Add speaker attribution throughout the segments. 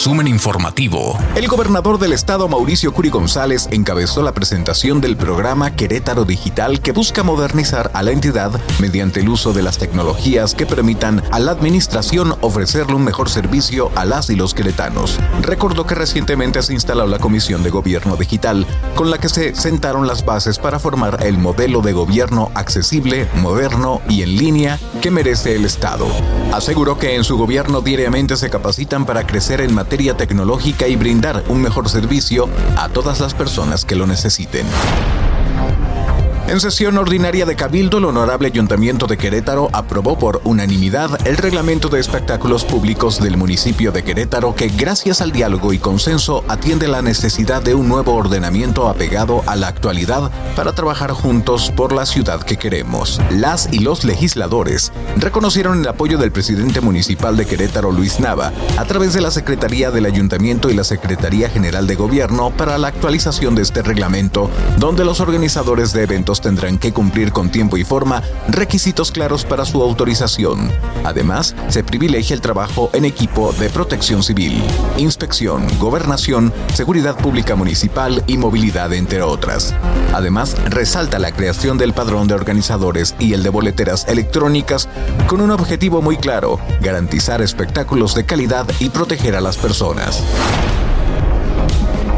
Speaker 1: Resumen informativo.
Speaker 2: El gobernador del estado, Mauricio Curi González, encabezó la presentación del programa Querétaro Digital que busca modernizar a la entidad mediante el uso de las tecnologías que permitan a la administración ofrecerle un mejor servicio a las y los queretanos. Recordó que recientemente se instaló la Comisión de Gobierno Digital, con la que se sentaron las bases para formar el modelo de gobierno accesible, moderno y en línea que merece el Estado. Aseguró que en su gobierno diariamente se capacitan para crecer en materia tecnológica y brindar un mejor servicio a todas las personas que lo necesiten. En sesión ordinaria de Cabildo, el Honorable Ayuntamiento de Querétaro aprobó por unanimidad el reglamento de espectáculos públicos del municipio de Querétaro que, gracias al diálogo y consenso, atiende la necesidad de un nuevo ordenamiento apegado a la actualidad para trabajar juntos por la ciudad que queremos. Las y los legisladores reconocieron el apoyo del presidente municipal de Querétaro, Luis Nava, a través de la Secretaría del Ayuntamiento y la Secretaría General de Gobierno para la actualización de este reglamento, donde los organizadores de eventos tendrán que cumplir con tiempo y forma requisitos claros para su autorización. Además, se privilegia el trabajo en equipo de protección civil, inspección, gobernación, seguridad pública municipal y movilidad, entre otras. Además, resalta la creación del padrón de organizadores y el de boleteras electrónicas con un objetivo muy claro, garantizar espectáculos de calidad y proteger a las personas.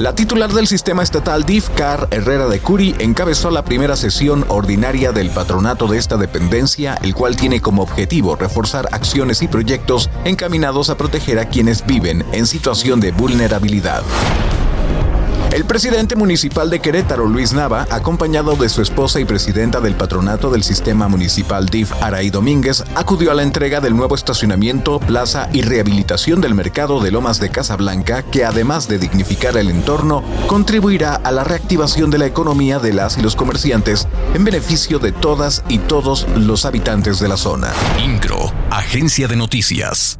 Speaker 2: La titular del sistema estatal DIFCAR, Herrera de Curi, encabezó la primera sesión ordinaria del patronato de esta dependencia, el cual tiene como objetivo reforzar acciones y proyectos encaminados a proteger a quienes viven en situación de vulnerabilidad. El presidente municipal de Querétaro, Luis Nava, acompañado de su esposa y presidenta del patronato del sistema municipal DIF, Araí Domínguez, acudió a la entrega del nuevo estacionamiento, plaza y rehabilitación del mercado de Lomas de Casablanca, que además de dignificar el entorno, contribuirá a la reactivación de la economía de las y los comerciantes en beneficio de todas y todos los habitantes de la zona.
Speaker 1: Incro, Agencia de Noticias.